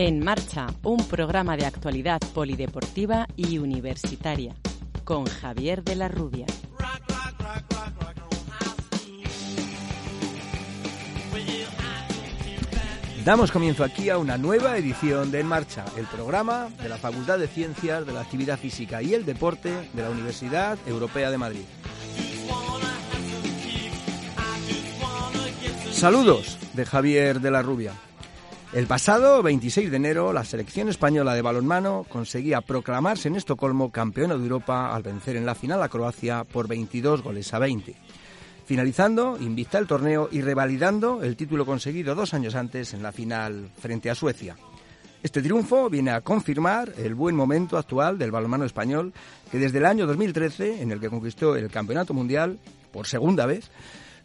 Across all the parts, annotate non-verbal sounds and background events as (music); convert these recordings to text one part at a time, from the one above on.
En marcha, un programa de actualidad polideportiva y universitaria con Javier de la Rubia. Damos comienzo aquí a una nueva edición de En Marcha, el programa de la Facultad de Ciencias de la Actividad Física y el Deporte de la Universidad Europea de Madrid. Saludos de Javier de la Rubia. El pasado 26 de enero, la selección española de balonmano conseguía proclamarse en Estocolmo campeona de Europa al vencer en la final a Croacia por 22 goles a 20. Finalizando, invicta el torneo y revalidando el título conseguido dos años antes en la final frente a Suecia. Este triunfo viene a confirmar el buen momento actual del balonmano español, que desde el año 2013, en el que conquistó el Campeonato Mundial por segunda vez,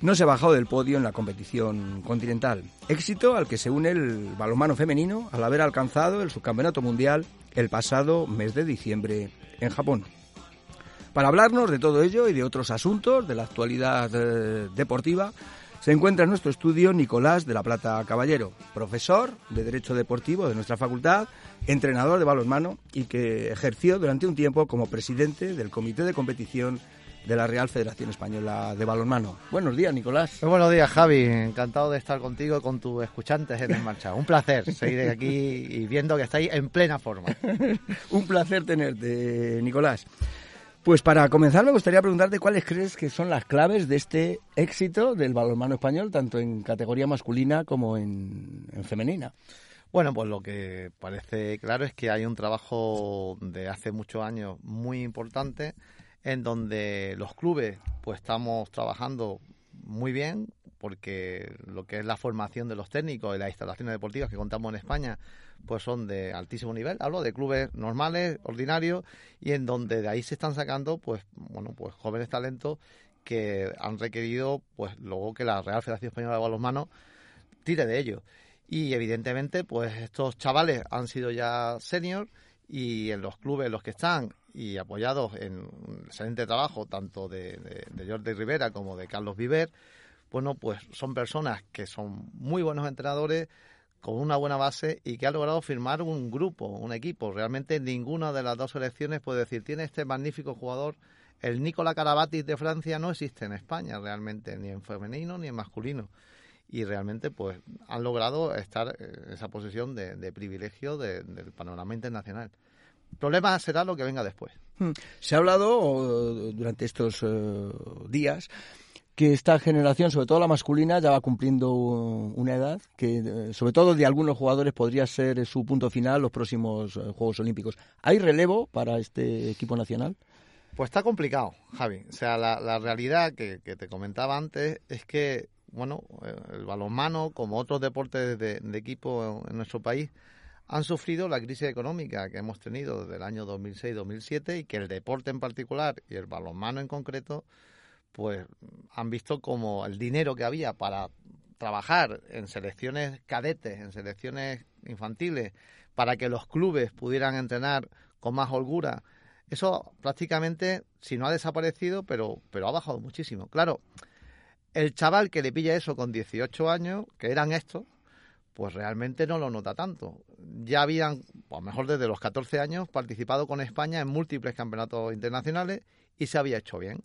no se ha bajado del podio en la competición continental. Éxito al que se une el balonmano femenino al haber alcanzado el subcampeonato mundial el pasado mes de diciembre en Japón. Para hablarnos de todo ello y de otros asuntos de la actualidad eh, deportiva, se encuentra en nuestro estudio Nicolás de la Plata Caballero, profesor de Derecho Deportivo de nuestra facultad, entrenador de balonmano y que ejerció durante un tiempo como presidente del Comité de Competición de la Real Federación Española de Balonmano. Buenos días, Nicolás. Muy buenos días, Javi. Encantado de estar contigo y con tus escuchantes en En (laughs) Marcha. Un placer seguir aquí y viendo que estáis en plena forma. (laughs) Un placer tenerte, Nicolás. Pues para comenzar me gustaría preguntarte cuáles crees que son las claves de este éxito del balonmano español, tanto en categoría masculina como en, en femenina. Bueno, pues lo que parece claro es que hay un trabajo de hace muchos años muy importante en donde los clubes pues estamos trabajando muy bien porque lo que es la formación de los técnicos y las instalaciones deportivas que contamos en España pues son de altísimo nivel. Hablo de clubes normales, ordinarios y en donde de ahí se están sacando pues bueno, pues jóvenes talentos que han requerido pues luego que la Real Federación Española de Balonmano tire de ellos. Y evidentemente pues estos chavales han sido ya senior y en los clubes en los que están y apoyados en un excelente trabajo tanto de, de, Jordi Rivera como de Carlos Viver, bueno, pues son personas que son muy buenos entrenadores, con una buena base y que ha logrado firmar un grupo, un equipo. Realmente ninguna de las dos selecciones puede decir, tiene este magnífico jugador. El Nicola Carabatis de Francia no existe en España realmente, ni en femenino ni en masculino. Y realmente pues han logrado estar en esa posición de, privilegio del panorama internacional problema será lo que venga después. Hmm. Se ha hablado durante estos eh, días que esta generación, sobre todo la masculina, ya va cumpliendo una edad que, eh, sobre todo de algunos jugadores, podría ser su punto final los próximos eh, Juegos Olímpicos. ¿Hay relevo para este equipo nacional? Pues está complicado, Javi. O sea, la, realidad que, te comentaba antes es que, bueno, el balonmano, como otros deportes de equipo en nuestro país, han sufrido la crisis económica que hemos tenido desde el año 2006-2007 y que el deporte en particular y el balonmano en concreto, pues han visto como el dinero que había para trabajar en selecciones cadetes, en selecciones infantiles, para que los clubes pudieran entrenar con más holgura, eso prácticamente, si no ha desaparecido, pero, pero ha bajado muchísimo. Claro, el chaval que le pilla eso con 18 años, que eran estos, pues realmente no lo nota tanto. Ya habían, pues mejor desde los 14 años, participado con España en múltiples campeonatos internacionales y se había hecho bien.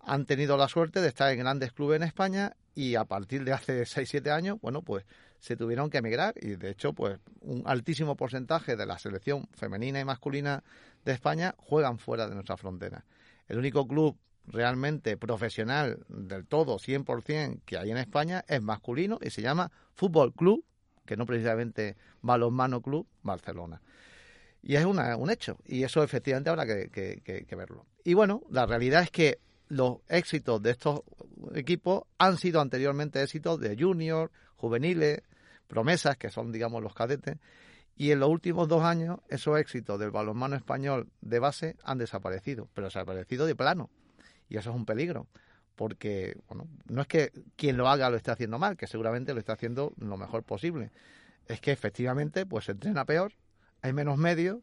Han tenido la suerte de estar en grandes clubes en España y a partir de hace 6-7 años, bueno, pues se tuvieron que emigrar y de hecho, pues un altísimo porcentaje de la selección femenina y masculina de España juegan fuera de nuestra frontera. El único club realmente profesional del todo, 100%, que hay en España es masculino y se llama Fútbol Club que no precisamente Balonmano Club Barcelona. Y es una, un hecho, y eso efectivamente habrá que, que, verlo. Y bueno, la realidad es que los éxitos de estos equipos han sido anteriormente éxitos de junior, juveniles, promesas, que son, digamos, los cadetes. Y en los últimos dos años, esos éxitos del balonmano español de base han desaparecido, pero desaparecido de plano. Y eso es un peligro, porque, bueno, no es que quien lo haga lo esté haciendo mal, que seguramente lo está haciendo lo mejor posible. Es que efectivamente, pues se entrena peor, hay menos medios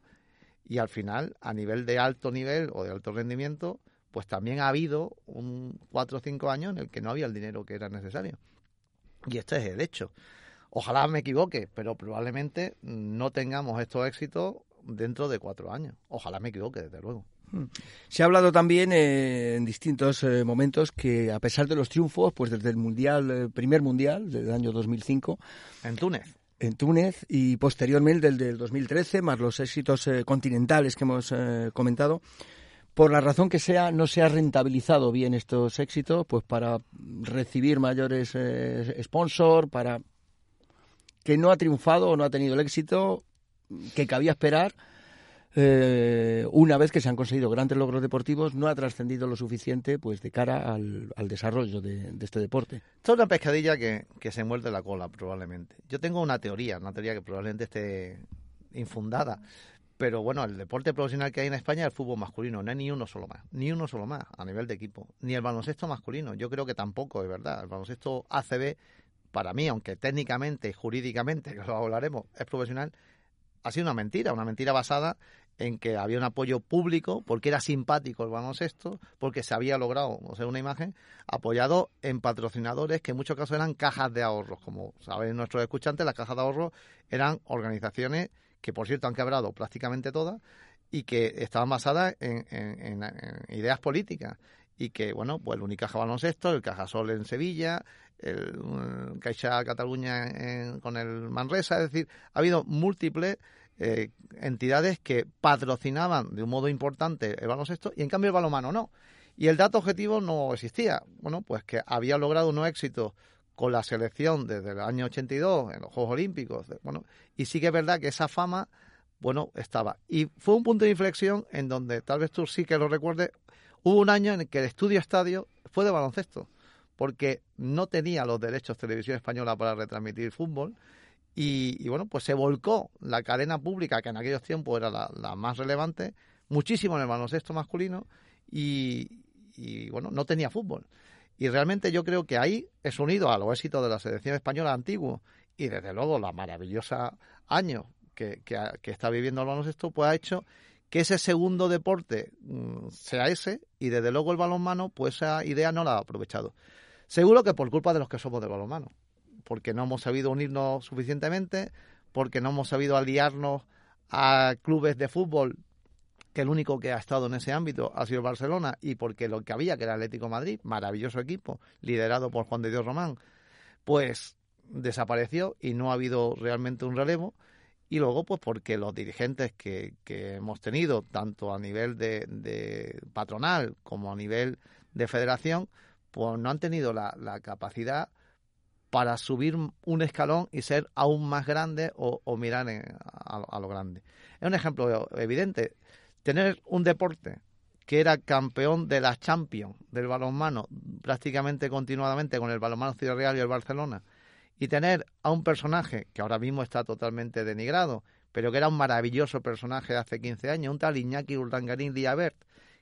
y al final, a nivel de alto nivel o de alto rendimiento, pues también ha habido un cuatro o cinco años en el que no había el dinero que era necesario. Y este es el hecho. Ojalá me equivoque, pero probablemente no tengamos estos éxitos dentro de cuatro años. Ojalá me equivoque, desde luego. Hmm. Se ha hablado también eh, en distintos eh, momentos que a pesar de los triunfos, pues desde el mundial, el primer mundial del año 2005, en Túnez, en Túnez y posteriormente el del 2013, más los éxitos eh, continentales que hemos comentado, por la razón que sea, no se ha rentabilizado bien estos éxitos, pues para recibir mayores sponsors, para que no ha triunfado o no ha tenido el éxito que cabía esperar eh, una vez que se han conseguido grandes logros deportivos, no ha trascendido lo suficiente pues de cara al, desarrollo de, este deporte. Esto es una pescadilla que, que se muerde la cola, probablemente. Yo tengo una teoría, una teoría que probablemente esté infundada, pero bueno, el deporte profesional que hay en España es el fútbol masculino, no hay ni uno solo más, ni uno solo más a nivel de equipo, ni el baloncesto masculino, yo creo que tampoco, es verdad, el baloncesto ACB, para mí, aunque técnicamente y jurídicamente, (laughs) que lo hablaremos, es profesional, ha sido una mentira, una mentira basada en que había un apoyo público, porque era simpático el baloncesto, porque se había logrado, o sea, una imagen, apoyado en patrocinadores que en muchos casos eran cajas de ahorros. Como saben nuestros escuchantes, las cajas de ahorros eran organizaciones que, por cierto, han quebrado prácticamente todas y que estaban basadas en, ideas políticas y que, bueno, pues el Unicaja Baloncesto, el Cajasol en Sevilla, el, mm, Caixa Cataluña con el Manresa, es decir, ha habido múltiples eh, entidades que patrocinaban de un modo importante el baloncesto y en cambio el balonmano no. Y el dato objetivo no existía. Bueno, pues que había logrado unos éxitos con la selección desde el año 82 en los Juegos Olímpicos. Bueno, y sí que es verdad que esa fama, bueno, estaba. Y fue un punto de inflexión en donde, tal vez tú sí que lo recuerdes, hubo un año en el que el estudio estadio fue de baloncesto, porque no tenía los derechos de televisión española para retransmitir fútbol y, bueno, pues se volcó la cadena pública, que en aquellos tiempos era la, más relevante, muchísimo en el baloncesto masculino y, bueno, no tenía fútbol. Y realmente yo creo que ahí es unido a los éxitos de la selección española antigua y desde luego la maravillosa año que, que, está viviendo el baloncesto, pues ha hecho que ese segundo deporte mm, sea ese y desde luego el balonmano, pues esa idea no la ha aprovechado. Seguro que por culpa de los que somos del balonmano porque no hemos sabido unirnos suficientemente, porque no hemos sabido aliarnos a clubes de fútbol, que el único que ha estado en ese ámbito ha sido Barcelona, y porque lo que había, que era Atlético Madrid, maravilloso equipo, liderado por Juan de Dios Román, pues desapareció y no ha habido realmente un relevo. Y luego, pues porque los dirigentes que, hemos tenido, tanto a nivel de, de, patronal como a nivel de federación, pues no han tenido la, la capacidad para subir un escalón y ser aún más grande o, mirar a, lo grande. Es un ejemplo evidente. Tener un deporte que era campeón de la Champions del balonmano prácticamente continuadamente con el balonmano Ciudad Real y el Barcelona y tener a un personaje que ahora mismo está totalmente denigrado, pero que era un maravilloso personaje de hace 15 años, un tal Iñaki Urdangarín Diabert,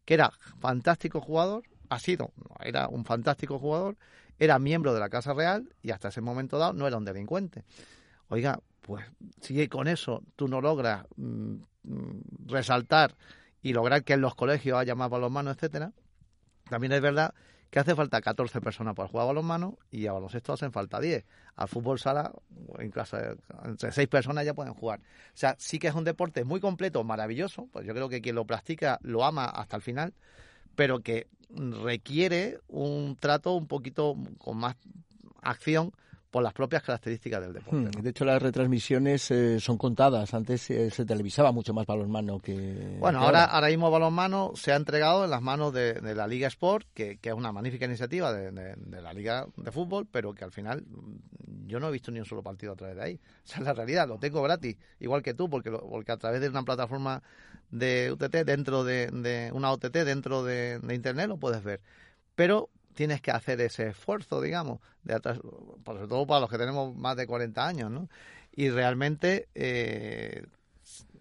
que era fantástico jugador, ha sido, era un fantástico jugador, era miembro de la Casa Real y hasta ese momento dado no era un delincuente. Oiga, pues si con eso tú no logras mm, mm, resaltar y lograr que en los colegios haya más balonmano, etcétera, también es verdad que hace falta 14 personas para jugar a balonmano y a baloncesto hacen falta 10. Al fútbol sala, incluso entre 6 personas ya pueden jugar. O sea, sí que es un deporte muy completo, maravilloso, pues yo creo que quien lo practica lo ama hasta el final, pero que requiere un trato un poquito con más acción por las propias características del deporte. Hmm, de hecho, las retransmisiones eh, son contadas. Antes eh, se televisaba mucho más balonmano que. Bueno, ahora, ahora mismo balonmano se ha entregado en las manos de, la Liga Sport, que, es una magnífica iniciativa de, la Liga de Fútbol, pero que al final mm, yo no he visto ni un solo partido a través de ahí. (laughs) Esa es la realidad, lo tengo gratis, igual que tú, porque, porque a través de una plataforma de UTT, dentro de, una OTT, dentro de Internet, lo puedes ver. Pero tienes que hacer ese esfuerzo, digamos, de sobre todo para los que tenemos más de 40 años, ¿no? Y realmente eh,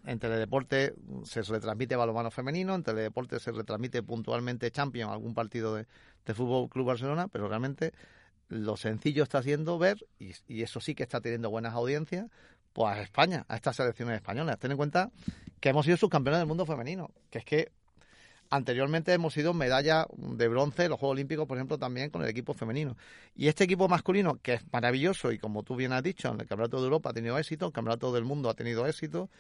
en Teledeporte se retransmite balonmano femenino, en Teledeporte se retransmite puntualmente Champions, algún partido de, de Fútbol Club Barcelona, pero realmente lo sencillo está haciendo ver, y, eso sí que está teniendo buenas audiencias, pues a España, a estas selecciones españolas. Ten en cuenta que hemos sido subcampeones del mundo femenino, que es que anteriormente hemos sido medalla de bronce en los Juegos Olímpicos, por ejemplo, también con el equipo femenino. Y este equipo masculino, que es maravilloso, y como tú bien has dicho, en el Campeonato de Europa ha tenido éxito, el Campeonato del Mundo ha tenido éxito,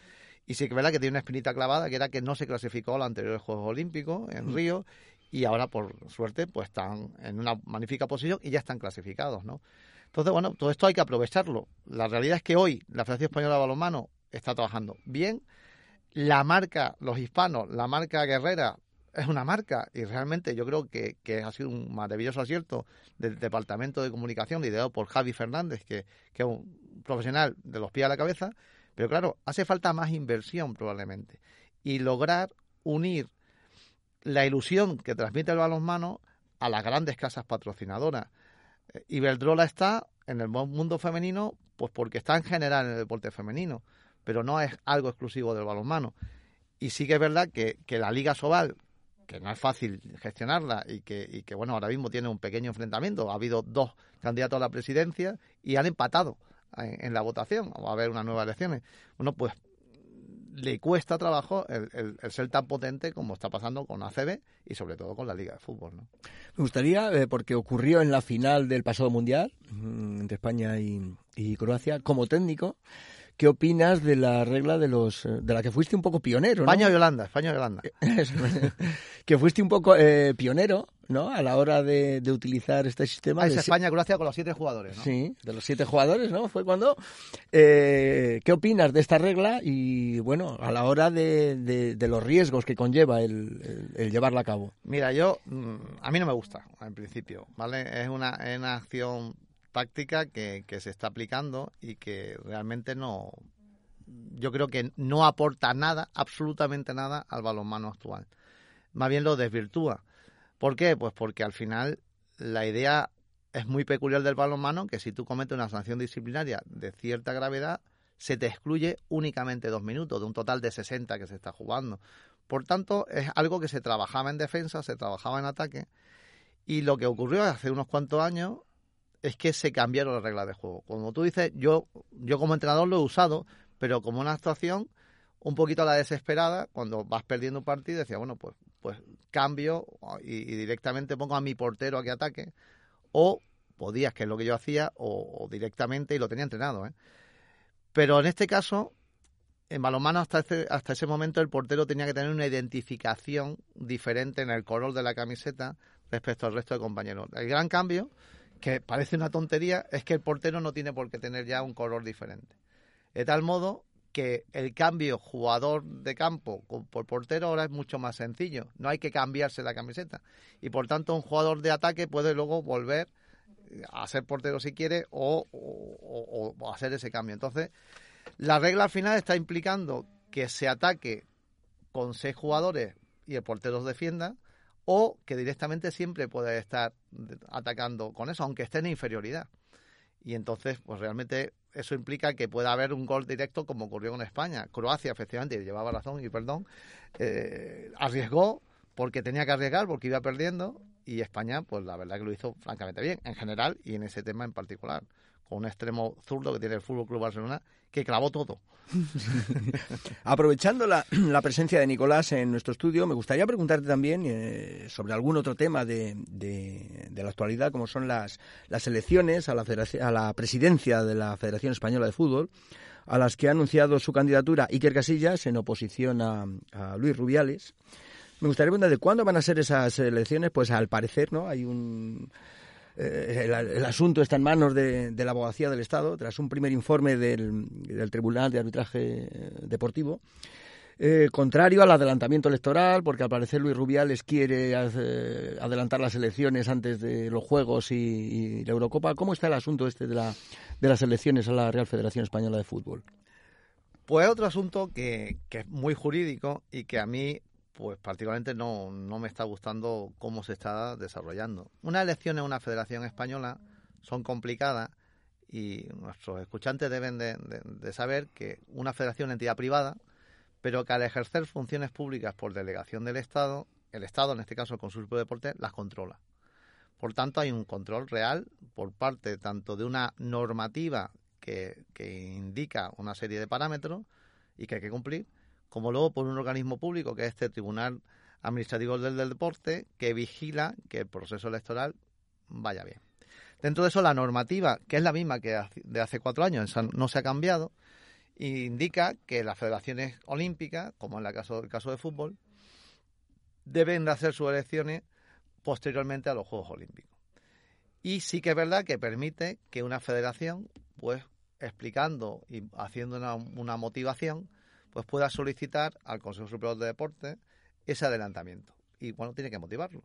y sí que es verdad que tiene una espinita clavada, que era que no se clasificó a los anteriores Juegos Olímpicos en mm. Río, y ahora, por suerte, pues están en una magnífica posición y ya están clasificados, ¿no? Entonces, bueno, todo esto hay que aprovecharlo. La realidad es que hoy la Federación Española de Balonmano está trabajando bien. La marca, los hispanos, la marca guerrera, es una marca y realmente yo creo que, que, ha sido un maravilloso acierto del Departamento de Comunicación liderado por Javi Fernández, que, que, es un profesional de los pies a la cabeza, pero claro, hace falta más inversión probablemente y lograr unir la ilusión que transmite el balonmano a las grandes casas patrocinadoras. Eh, Iberdrola está en el mundo femenino pues porque está en general en el deporte femenino, pero no es algo exclusivo del balonmano. Y sí que es verdad que, que la Liga Sobal, que no es fácil gestionarla y que, y que, bueno, ahora mismo tiene un pequeño enfrentamiento. Ha habido dos candidatos a la presidencia y han empatado en, la votación. Va a haber unas nuevas elecciones. Bueno, pues le cuesta trabajo el, ser tan potente como está pasando con ACB y sobre todo con la Liga de Fútbol. ¿no? Me gustaría, eh, porque ocurrió en la final del pasado Mundial mm, entre España y Croacia, como técnico, ¿Qué opinas de la regla de los eh, de la que fuiste un poco pionero? España y Holanda, España y Holanda. (laughs) (laughs) que fuiste un poco eh, pionero, ¿no? A la hora de, utilizar este sistema. Ah, es España Croacia con los siete jugadores, ¿no? Sí, de los siete jugadores, ¿no? Fue cuando. Eh, ¿Qué opinas de esta regla y bueno a la hora de, de, los riesgos que conlleva el, el, llevarla a cabo? Mira, yo mm, a mí no me gusta en principio, ¿vale? Es una, es una acción táctica que, se está aplicando y que realmente no, yo creo que no aporta nada, absolutamente nada al balonmano actual. Más bien lo desvirtúa. ¿Por qué? Pues porque al final la idea es muy peculiar del balonmano que si tú cometes una sanción disciplinaria de cierta gravedad, se te excluye únicamente dos minutos de un total de 60 que se está jugando. Por tanto, es algo que se trabajaba en defensa, se trabajaba en ataque. Y lo que ocurrió hace unos cuantos años es que se cambiaron las reglas de juego. Como tú dices, yo, yo como entrenador lo he usado, pero como una actuación un poquito a la desesperada, cuando vas perdiendo un partido, decía, bueno, pues, pues cambio y, directamente pongo a mi portero a que ataque, o podías, que es lo que yo hacía, o, directamente, y lo tenía entrenado. ¿eh? Pero en este caso, en balonmano hasta, ese, hasta ese momento el portero tenía que tener una identificación diferente en el color de la camiseta respecto al resto de compañeros. El gran cambio que parece una tontería, es que el portero no tiene por qué tener ya un color diferente. De tal modo que el cambio jugador de campo por portero ahora es mucho más sencillo. No hay que cambiarse la camiseta. Y por tanto, un jugador de ataque puede luego volver a ser portero si quiere o, o hacer ese cambio. Entonces, la regla al final está implicando que se ataque con seis jugadores y el portero defienda o que directamente siempre puede estar atacando con eso, aunque esté en inferioridad. Y entonces, pues realmente eso implica que pueda haber un gol directo como ocurrió con España. Croacia, efectivamente, llevaba razón y perdón, eh, arriesgó porque tenía que arriesgar, porque iba perdiendo, y España, pues la verdad que lo hizo francamente bien, en general y en ese tema en particular con un extremo zurdo que tiene el Fútbol Club Barcelona, que clavó todo. (laughs) Aprovechando la, presencia de Nicolás en nuestro estudio, me gustaría preguntarte también eh, sobre algún otro tema de, de, la actualidad, como son las, las elecciones a la, a la presidencia de la Federación Española de Fútbol, a las que ha anunciado su candidatura Iker Casillas en oposición a, a Luis Rubiales. Me gustaría preguntar de cuándo van a ser esas elecciones, pues al parecer, ¿no? Hay un eh, el, asunto está en manos de, la abogacía del Estado, tras un primer informe del, Tribunal de Arbitraje eh, Deportivo. Eh, contrario al adelantamiento electoral, porque al parecer Luis Rubiales quiere adelantar las elecciones antes de los Juegos y, la Eurocopa. ¿Cómo está el asunto este de, la, de las elecciones a la Real Federación Española de Fútbol? Pues otro asunto que, que es muy jurídico y que a mí pues particularmente no, no me está gustando cómo se está desarrollando. Unas elecciones en una federación española son complicadas y nuestros escuchantes deben de, saber que una federación es entidad privada, pero que al ejercer funciones públicas por delegación del Estado, el Estado, en este caso el Consejo de Deporte, las controla. Por tanto, hay un control real por parte tanto de una normativa que, que indica una serie de parámetros y que hay que cumplir, como luego por un organismo público, que es este Tribunal Administrativo del, Deporte, que vigila que el proceso electoral vaya bien. Dentro de eso, la normativa, que es la misma que de hace cuatro años, no se ha cambiado, indica que las federaciones olímpicas, como en el caso, el caso de fútbol, deben de hacer sus elecciones posteriormente a los Juegos Olímpicos. Y sí que es verdad que permite que una federación, pues explicando y haciendo una, una motivación, pues pueda solicitar al Consejo Superior de Deportes ese adelantamiento. Y bueno, tiene que motivarlo.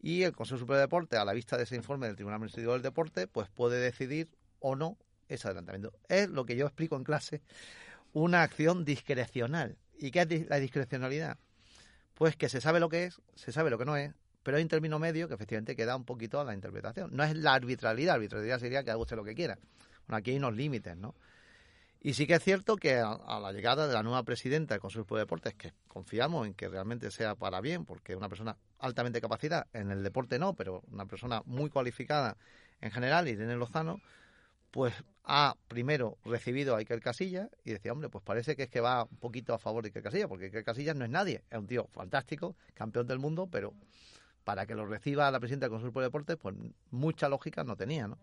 Y el Consejo Superior de Deportes, a la vista de ese informe del Tribunal Administrativo del Deporte, pues puede decidir o no ese adelantamiento. Es lo que yo explico en clase, una acción discrecional. ¿Y qué es la discrecionalidad? Pues que se sabe lo que es, se sabe lo que no es, pero hay un término medio que efectivamente queda un poquito a la interpretación. No es la arbitralidad, arbitralidad sería que haga usted lo que quiera. Bueno, aquí hay unos límites, ¿no? Y sí que es cierto que a, la llegada de la nueva presidenta del Consejo de Deportes, que confiamos en que realmente sea para bien, porque una persona altamente capacitada, en el deporte no, pero una persona muy cualificada en general, Irene Lozano, pues ha primero recibido a Iker Casillas y decía, hombre, pues parece que es que va un poquito a favor de Iker Casillas, porque Iker Casillas no es nadie, es un tío fantástico, campeón del mundo, pero para que lo reciba la presidenta del Consejo de Deportes, pues mucha lógica no tenía, ¿no?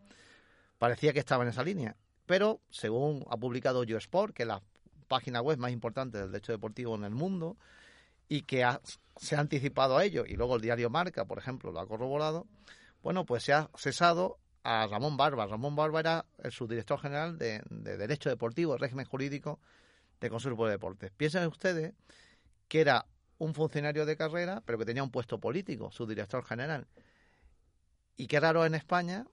Parecía que estaba en esa línea. Pero, según ha publicado YoSport, que es la página web más importante del derecho deportivo en el mundo, y que se ha anticipado a ello, y luego el diario Marca, por ejemplo, lo ha corroborado, bueno, pues se ha cesado a Ramón Barba. Ramón Barba era el subdirector general de, Derecho Deportivo, régimen jurídico de Consejo de Deportes. Piensen ustedes que era un funcionario de carrera, pero que tenía un puesto político, subdirector general. Y qué raro en España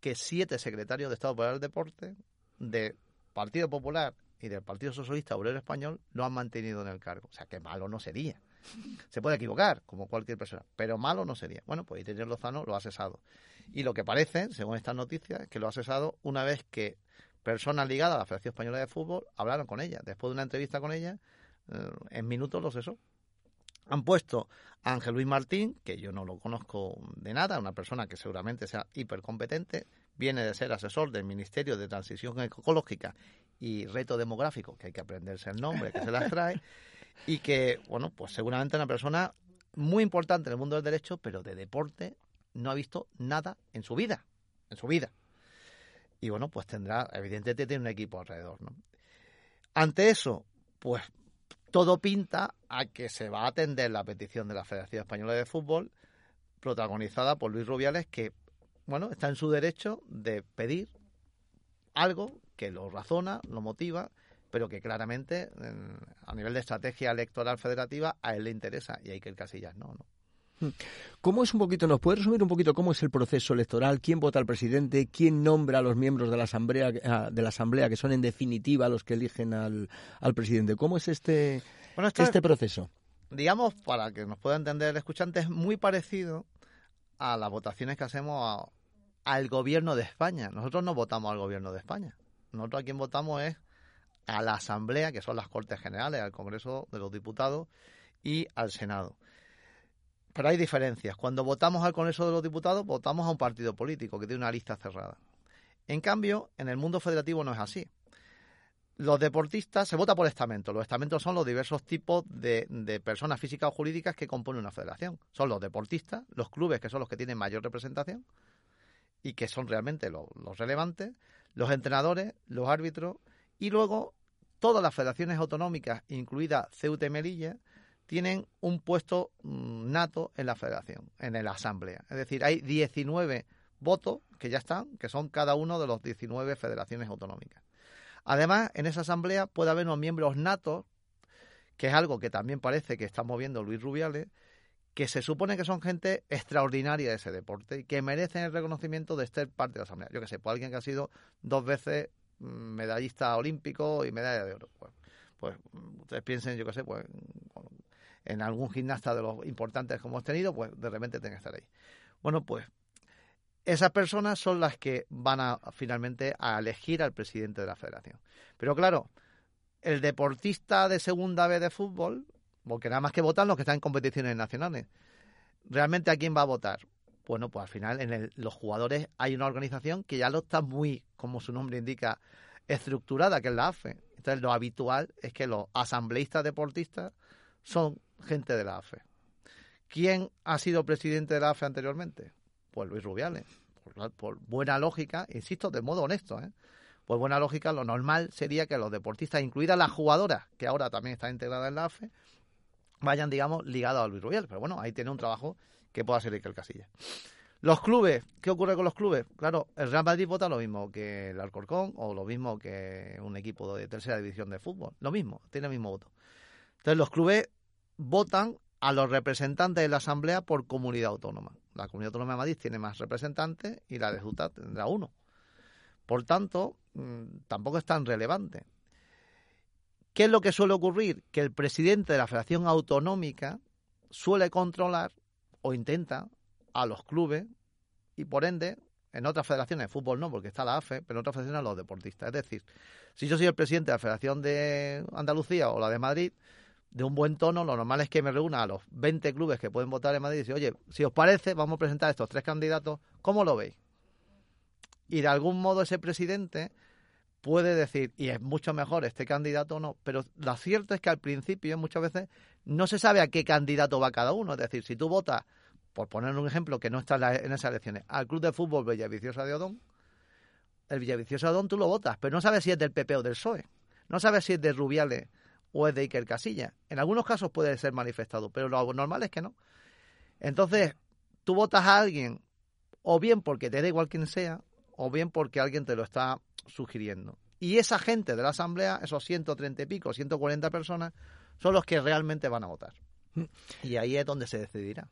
que siete secretarios de Estado para el Deporte del Partido Popular y del Partido Socialista Obrero Español lo han mantenido en el cargo. O sea, que malo no sería. Se puede equivocar, como cualquier persona, pero malo no sería. Bueno, pues Irene Lozano lo ha cesado. Y lo que parece, según estas noticias, es que lo ha cesado una vez que personas ligadas a la Federación Española de Fútbol hablaron con ella. Después de una entrevista con ella, eh, en minutos lo cesó. Han puesto a Ángel Luis Martín, que yo no lo conozco de nada, una persona que seguramente sea hipercompetente, viene de ser asesor del Ministerio de Transición Ecológica y Reto Demográfico, que hay que aprenderse el nombre, que se las trae, y que, bueno, pues seguramente una persona muy importante en el mundo del derecho, pero de deporte no ha visto nada en su vida, en su vida. Y bueno, pues tendrá, evidentemente tiene un equipo alrededor, ¿no? Ante eso, pues todo pinta a que se va a atender la petición de la Federación Española de Fútbol, protagonizada por Luis Rubiales, que bueno, está en su derecho de pedir algo que lo razona, lo motiva, pero que claramente a nivel de estrategia electoral federativa a él le interesa y hay que el Casillas no, ¿no? Hmm. ¿Cómo es un poquito, nos puede resumir un poquito cómo es el proceso electoral? ¿Quién vota al presidente? ¿Quién nombra a los miembros de la asamblea, ah, de la asamblea que son en definitiva los que eligen al, al presidente? ¿Cómo es este, este proceso? Digamos, para que nos pueda entender el escuchante, es muy parecido a las votaciones que hacemos al gobierno de España. Nosotros no votamos al gobierno de España. Nosotros a quien votamos es a la Asamblea, que son las Cortes Generales, al Congreso de los Diputados y al Senado. Pero hay diferencias. Cuando votamos al Congreso de los Diputados, votamos a un partido político que tiene una lista cerrada. En cambio, en el mundo federativo no es así. Los deportistas se vota por estamentos. Los estamentos son los diversos tipos de, personas físicas o jurídicas que componen una federación. Son los deportistas, los clubes, que son los que tienen mayor representación y que son realmente los, relevantes, los entrenadores, los árbitros y luego todas las federaciones autonómicas, incluida Ceuta y Melilla, tienen un puesto mm, nato en la federación, en la asamblea. Es decir, hay 19 votos que ya están, que son cada uno de los 19 federaciones autonómicas. Además, en esa asamblea puede haber unos miembros natos, que es algo que también parece que está moviendo Luis Rubiales, que se supone que son gente extraordinaria de ese deporte y que merecen el reconocimiento de ser parte de la asamblea. Yo que sé, pues alguien que ha sido dos veces mm, medallista olímpico y medalla de oro. Pues, pues ustedes piensen, yo que sé, pues en algún gimnasta de los importantes que hemos tenido, pues de repente tenga que estar ahí. Bueno, pues esas personas son las que van a finalmente a elegir al presidente de la federación. Pero claro, el deportista de segunda vez de fútbol, porque nada más que votan los que están en competiciones nacionales, ¿realmente a quién va a votar? Bueno, pues al final en los jugadores hay una organización que ya lo está muy, como su nombre indica, estructurada, que es la AFE. Entonces lo habitual es que los asambleístas deportistas son gente de la AFE. ¿Quién ha sido presidente de la AFE anteriormente? Pues Luis Rubiales. Por, buena lógica, insisto, de modo honesto, ¿eh? por buena lógica, lo normal sería que los deportistas, incluidas las jugadoras, que ahora también están integradas en la AFE, vayan, digamos, ligados a Luis Rubiales. Pero bueno, ahí tiene un trabajo que pueda ser el Casilla. Los clubes, ¿qué ocurre con los clubes? Claro, el Real Madrid vota lo mismo que el Alcorcón o lo mismo que un equipo de tercera división de fútbol. Lo mismo, tiene el mismo voto. Entonces los clubes votan a los representantes de la Asamblea por comunidad autónoma. La comunidad autónoma de Madrid tiene más representantes y la de Utah tendrá uno. Por tanto, mm, tampoco es tan relevante. ¿Qué es lo que suele ocurrir? Que el presidente de la Federación Autonómica suele controlar o intenta a los clubes y por ende en otras federaciones de fútbol no, porque está la AFE, pero en otras federaciones a los deportistas. Es decir, si yo soy el presidente de la Federación de Andalucía o la de Madrid, de un buen tono, lo normal es que me reúna a los 20 clubes que pueden votar en Madrid y decir, oye, si os parece, vamos a presentar estos tres candidatos, ¿cómo lo veis? Y de algún modo ese presidente puede decir, y es mucho mejor este candidato o no, pero lo cierto es que al principio muchas veces no se sabe a qué candidato va cada uno. Es decir, si tú votas, por poner un ejemplo que no está en, esas elecciones, al Club de Fútbol Villaviciosa de Odón, el Villaviciosa de Odón tú lo votas, pero no sabes si es del PP o del PSOE. No sabes si es de Rubiales o es de Iker Casilla. En algunos casos puede ser manifestado, pero lo normal es que no. Entonces, tú votas a alguien o bien porque te da igual quien sea, o bien porque alguien te lo está sugiriendo. Y esa gente de la Asamblea, esos 130 y pico, 140 personas, son los que realmente van a votar. Y ahí es donde se decidirá.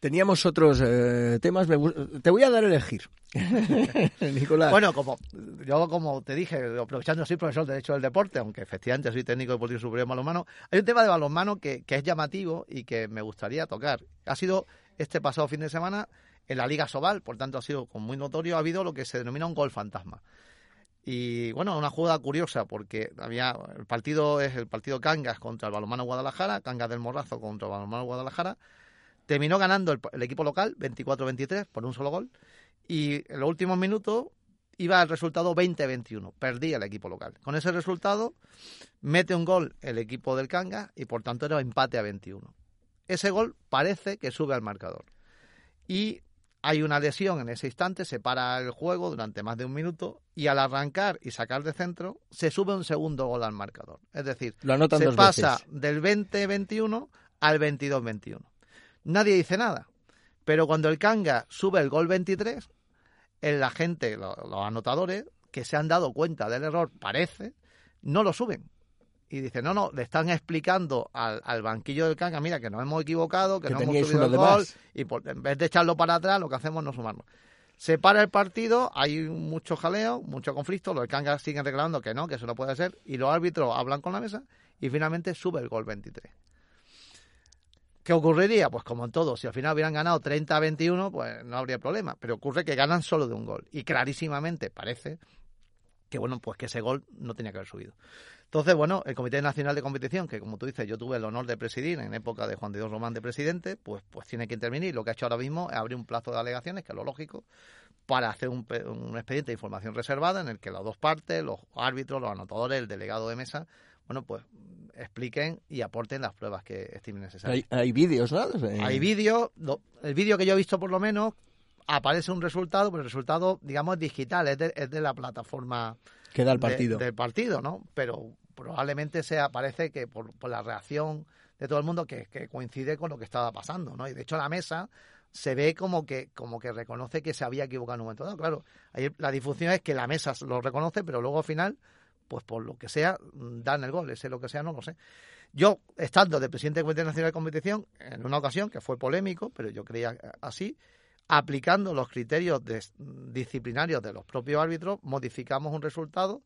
Teníamos otros eh, temas. te voy a dar a elegir, (laughs) Nicolás. Bueno, como yo como te dije, aprovechando soy profesor de Derecho del Deporte, aunque efectivamente soy técnico deportivo superior de balonmano, hay un tema de balonmano que, que es llamativo y que me gustaría tocar. Ha sido este pasado fin de semana en la Liga Sobal, por tanto ha sido muy notorio, ha habido lo que se denomina un gol fantasma. Y bueno, una jugada curiosa porque había el partido es el partido Cangas contra el balonmano Guadalajara, Cangas del Morrazo contra el balonmano Guadalajara Terminó ganando el, equipo local 24-23 por un solo gol y en los últimos minutos iba el resultado 20-21. Perdía el equipo local. Con ese resultado mete un gol el equipo del Canga y por tanto era empate a 21. Ese gol parece que sube al marcador. Y hay una lesión en ese instante, se para el juego durante más de un minuto y al arrancar y sacar de centro se sube un segundo gol al marcador. Es decir, se pasa del 20-21 al 22-21 nadie dice nada. Pero cuando el Kanga sube el gol 23, la gente, los, anotadores, que se han dado cuenta del error, parece, no lo suben. Y dicen, no, no, le están explicando al, banquillo del Kanga, mira, que nos hemos equivocado, que, no hemos subido el gol, y en vez de echarlo para atrás, lo que hacemos es no sumarlo. Se para el partido, hay mucho jaleo, mucho conflicto, los Kangas siguen reclamando que no, que eso no puede ser, y los árbitros hablan con la mesa, y finalmente sube el gol 23. ¿Qué ocurriría? Pues como en todo, si al final hubieran ganado 30 a 21, pues no habría problema. Pero ocurre que ganan solo de un gol. Y clarísimamente parece que, bueno, pues que ese gol no tenía que haber subido. Entonces, bueno, el Comité Nacional de Competición, que como tú dices, yo tuve el honor de presidir en época de Juan de Dios Román de presidente, pues, pues tiene que intervenir. Lo que ha hecho ahora mismo es abrir un plazo de alegaciones, que es lo lógico, para hacer un, un expediente de información reservada en el que las dos partes, los árbitros, los anotadores, el delegado de mesa, bueno, pues expliquen y aporten las pruebas que estimen necesarias. Hay, vídeos, ¿no? Hay vídeos. El vídeo que yo he visto, por lo menos, aparece un resultado, pero el resultado, digamos, digital, es de, la plataforma que da el partido. del partido, ¿no? Pero probablemente se aparece que por, la reacción de todo el mundo que, coincide con lo que estaba pasando, ¿no? Y de hecho la mesa se ve como que como que reconoce que se había equivocado en un momento dado. Claro, la difusión es que la mesa lo reconoce, pero luego al final pues por lo que sea, dan el gol, ese lo que sea, no lo sé. Yo, estando de presidente del Comité Nacional de Competición, en una ocasión que fue polémico, pero yo creía así, aplicando los criterios disciplinarios de los propios árbitros, modificamos un resultado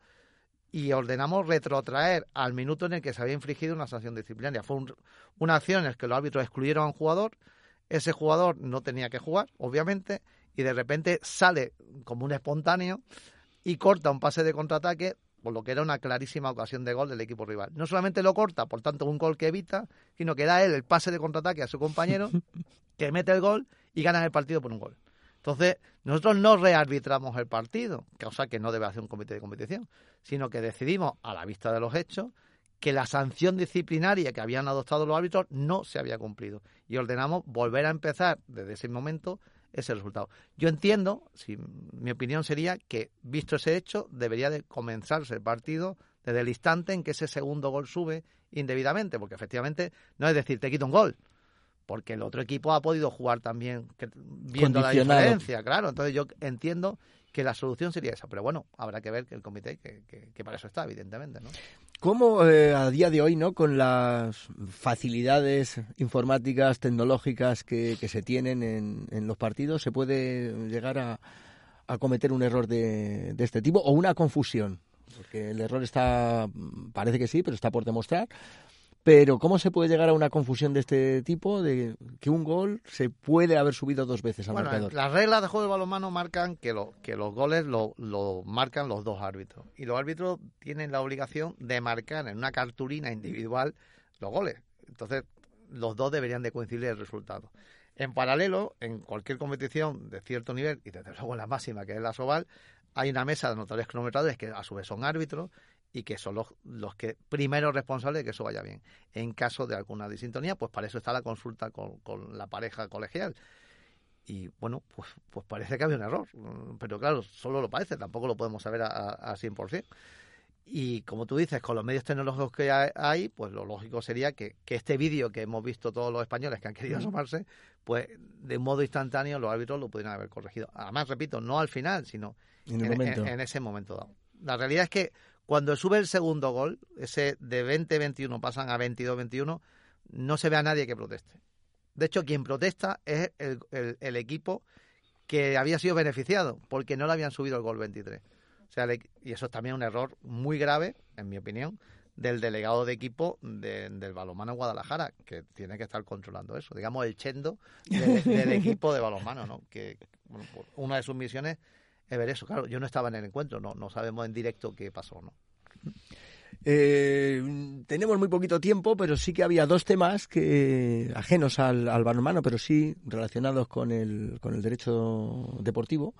y ordenamos retrotraer al minuto en el que se había infligido una sanción disciplinaria. Fue una acción en la que los árbitros excluyeron a un jugador, ese jugador no tenía que jugar, obviamente, y de repente sale como un espontáneo y corta un pase de contraataque por lo que era una clarísima ocasión de gol del equipo rival. No solamente lo corta, por tanto, un gol que evita, sino que da él el pase de contraataque a su compañero, (laughs) que mete el gol y gana el partido por un gol. Entonces, nosotros no rearbitramos el partido, cosa que no debe hacer un comité de competición, sino que decidimos, a la vista de los hechos, que la sanción disciplinaria que habían adoptado los árbitros no se había cumplido. Y ordenamos volver a empezar desde ese momento ese resultado. Yo entiendo, si mi opinión sería que, visto ese hecho, debería de comenzarse el partido desde el instante en que ese segundo gol sube indebidamente, porque efectivamente no es decir, te quito un gol, porque el otro equipo ha podido jugar también viendo la diferencia, claro. Entonces yo entiendo que la solución sería esa, pero bueno, habrá que ver que el comité, que, que, para eso está, evidentemente, ¿no? ¿Cómo eh, a día de hoy, ¿no? con las facilidades informáticas, tecnológicas que, se tienen en, los partidos, se puede llegar a, cometer un error de, de, este tipo o una confusión? Porque el error está, parece que sí, pero está por demostrar. Pero ¿cómo se puede llegar a una confusión de este tipo de que un gol se puede haber subido dos veces al bueno, marcador? Las reglas de juego de balonmano marcan que, lo, que los goles lo, lo, marcan los dos árbitros. Y los árbitros tienen la obligación de marcar en una cartulina individual los goles. Entonces, los dos deberían de coincidir el resultado. En paralelo, en cualquier competición de cierto nivel, y desde luego en la máxima, que es la Soval, hay una mesa de notarios cronometradores que a su vez son árbitros y que son los, los que primeros responsables de que eso vaya bien. En caso de alguna disintonía, pues para eso está la consulta con, con la pareja colegial. Y bueno, pues, pues parece que había un error, pero claro, solo lo parece, tampoco lo podemos saber a, a, 100%. Y como tú dices, con los medios tecnológicos que hay, pues lo lógico sería que, que este vídeo que hemos visto todos los españoles que han querido asomarse, pues de un modo instantáneo los árbitros lo pudieran haber corregido. Además, repito, no al final, sino en, en ese momento dado. La realidad es que cuando sube el segundo gol, ese de 20-21 pasan a 22-21, no se ve a nadie que proteste. De hecho, quien protesta es el, equipo que había sido beneficiado, porque no le habían subido el gol 23. O sea, y eso es también un error muy grave, en mi opinión, del delegado de equipo del balonmano Guadalajara, que tiene que estar controlando eso. Digamos, el chendo del (laughs) equipo de balonmano, ¿no? Que una de sus misiones es ver eso. Claro, yo no estaba en el encuentro, no, no sabemos en directo qué pasó, ¿no? Eh, tenemos muy poquito tiempo, pero sí que había dos temas que ajenos al, al balonmano, pero sí relacionados con el, con el derecho deportivo,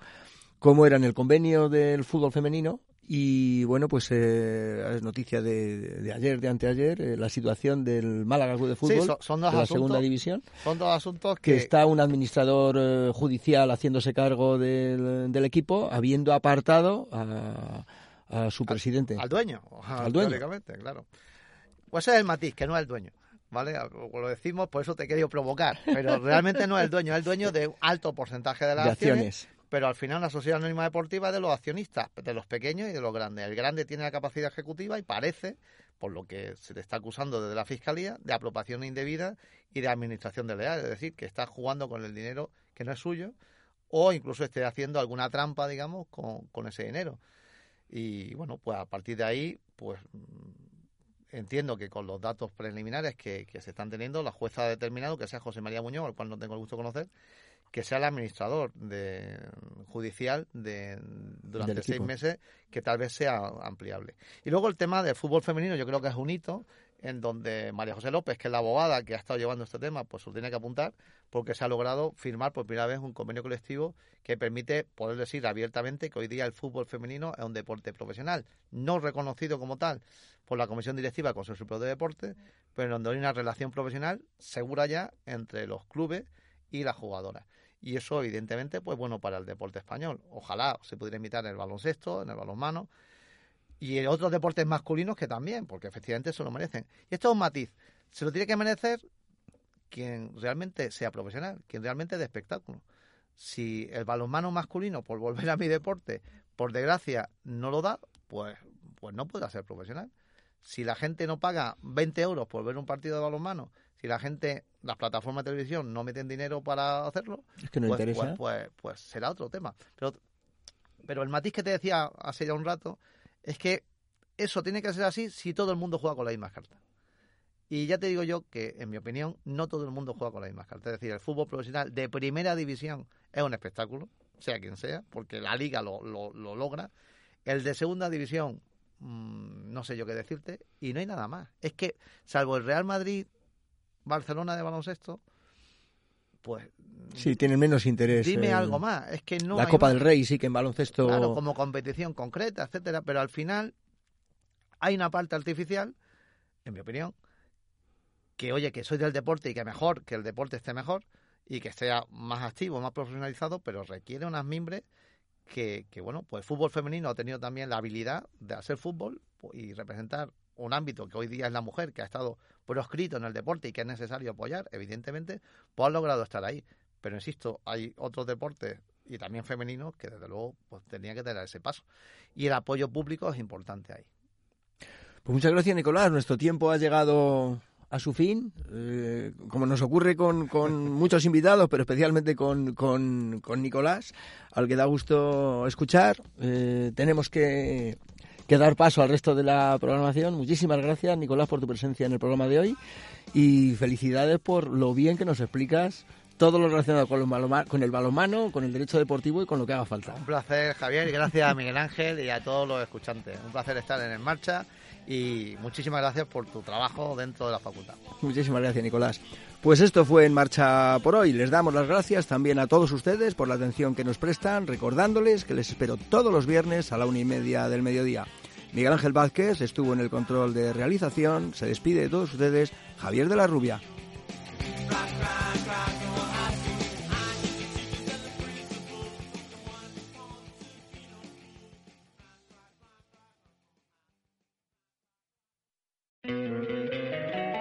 como eran el convenio del fútbol femenino y bueno, pues eh, es noticia de, ayer, de anteayer, eh, la situación del Málaga Club de Fútbol, son, de la segunda división. Son dos asuntos que... está un administrador eh, judicial haciéndose cargo del, del, equipo, habiendo apartado a, a su presidente. Al, dueño, al dueño. claro. Pues ese es el matiz, que no es el dueño. ¿Vale? Lo decimos, por eso te he querido provocar. Pero realmente no es el dueño, es el dueño de un alto porcentaje de las acciones pero al final la sociedad anónima deportiva es de los accionistas, de los pequeños y de los grandes. El grande tiene la capacidad ejecutiva y parece, por lo que se le está acusando desde la Fiscalía, de apropiación indebida y de administración de leal, es decir, que está jugando con el dinero que no es suyo o incluso esté haciendo alguna trampa, digamos, con, con ese dinero. Y bueno, pues a partir de ahí, pues entiendo que con los datos preliminares que, que, se están teniendo, la jueza ha determinado que sea José María Muñoz, al cual no tengo el gusto de conocer, que sea el administrador de, judicial de, durante seis meses, que tal vez sea ampliable. Y luego el tema del fútbol femenino, yo creo que es un hito en donde María José López, que es la abogada que ha estado llevando este tema, pues lo tiene que apuntar, porque se ha logrado firmar por primera vez un convenio colectivo que permite poder decir abiertamente que hoy día el fútbol femenino es un deporte profesional, no reconocido como tal por la Comisión Directiva del Consejo Superior de Deporte, pero en donde hay una relación profesional segura ya entre los clubes y las jugadoras y eso evidentemente pues bueno para el deporte español. Ojalá se pudiera imitar en el baloncesto, en el balonmano y en otros deportes masculinos que también, porque efectivamente se lo merecen. Y esto es un matiz. Se lo tiene que merecer quien realmente sea profesional, quien realmente de espectáculo. Si el balonmano masculino, por volver a mi deporte, por desgracia no lo da, pues, pues no puede ser profesional. Si la gente no paga 20 euros por ver un partido de balonmano si la gente, las plataformas de televisión no meten dinero para hacerlo, pues, pues, pues, pues, será otro tema. Pero, pero el matiz que te decía hace ya un rato es que eso tiene que ser así si todo el mundo juega con las mismas cartas. Y ya te digo yo que, en mi opinión, no todo el mundo juega con las mismas cartas. Es decir, el fútbol profesional de primera división es un espectáculo, sea quien sea, porque la liga lo, lo, logra. El de segunda división, mmm, no sé yo qué decirte, y no hay nada más. Es que, salvo el Real Madrid, Barcelona de baloncesto, pues sí tienen menos interés dime algo más es que no la Copa del Rey sí que en baloncesto claro como competición concreta etcétera pero al final hay una parte artificial en mi opinión que oye, que soy del deporte y que mejor, que el deporte esté mejor y que sea más activo, más profesionalizado, pero requiere unas mimbres que, que, bueno, pues el fútbol femenino ha tenido también la habilidad de hacer fútbol y representar un ámbito que hoy día es la mujer, que ha estado proscrito en el deporte y que es necesario apoyar, evidentemente, pues ha logrado estar ahí. Pero insisto, hay otros deportes y también femeninos que desde luego pues tenía que tener ese paso. Y el apoyo público es importante ahí. Pues muchas gracias, Nicolás. Nuestro tiempo ha llegado a su fin, eh, como nos ocurre con, con, (laughs) muchos invitados, pero especialmente con, con, Nicolás, al que da gusto escuchar. Eh, tenemos que, que, dar paso al resto de la programación. Muchísimas gracias, Nicolás, por tu presencia en el programa de hoy y felicidades por lo bien que nos explicas todo lo relacionado con, con el balonmano, con el derecho deportivo y con lo que haga falta. Un placer, Javier, y gracias a Miguel Ángel y a todos los escuchantes. Un placer estar en En Marcha y muchísimas gracias por tu trabajo dentro de la facultad. Muchísimas gracias, Nicolás. Pues esto fue En Marcha por hoy. Les damos las gracias también a todos ustedes por la atención que nos prestan, recordándoles que les espero todos los viernes a la una y media del mediodía. Miguel Ángel Vázquez estuvo en el control de realización. Se despide de todos ustedes Javier de la Rubia.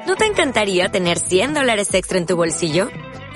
¿No te encantaría tener 100 dólares extra en tu bolsillo?